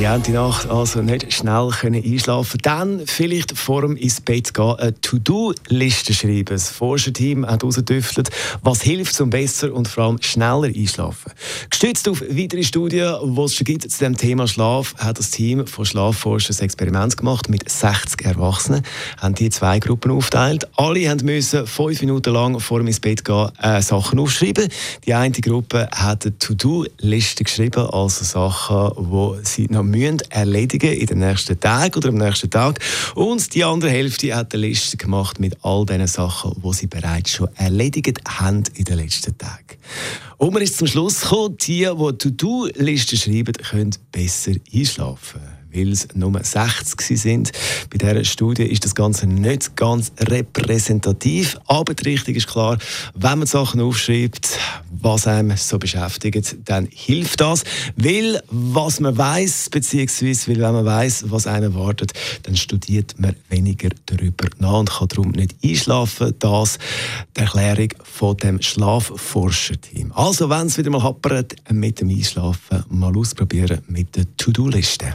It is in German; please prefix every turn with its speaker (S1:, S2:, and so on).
S1: Ja, die Nacht also nicht schnell können einschlafen Dann vielleicht vor dem ins Bett gehen, eine To-Do-Liste schreiben. Das Forscherteam hat herausgetüftelt, was hilft, zum besser und vor allem schneller einschlafen. Gestützt auf weitere Studien, die es schon gibt zu dem Thema Schlaf, hat das Team von Schlafforschern ein Experiment gemacht mit 60 Erwachsenen. Haben die zwei Gruppen aufgeteilt. Alle haben müssen fünf Minuten lang vor dem ins Bett gehen äh, Sachen aufschreiben. Die eine Gruppe hat eine To-Do-Liste geschrieben, also Sachen, die sie noch müssen erledigen in den nächsten Tagen oder am nächsten Tag. Und die andere Hälfte hat eine Liste gemacht mit all den Sachen, die sie bereits schon erledigt haben in den letzten Tagen. Und man ist zum Schluss gekommen, die, die To-Do-Listen schreiben, können besser einschlafen weil es nur 60 sind. Bei dieser Studie ist das Ganze nicht ganz repräsentativ, aber die Richtung ist klar, wenn man Sachen aufschreibt, was einem so beschäftigt, dann hilft das, weil was man weiß, beziehungsweise weil wenn man weiß, was einem erwartet, dann studiert man weniger darüber nach und kann darum nicht einschlafen. Das die Erklärung von dem Schlafforscherteam. Also, wenn es wieder mal happert mit dem Einschlafen, mal ausprobieren mit der To-Do-Liste.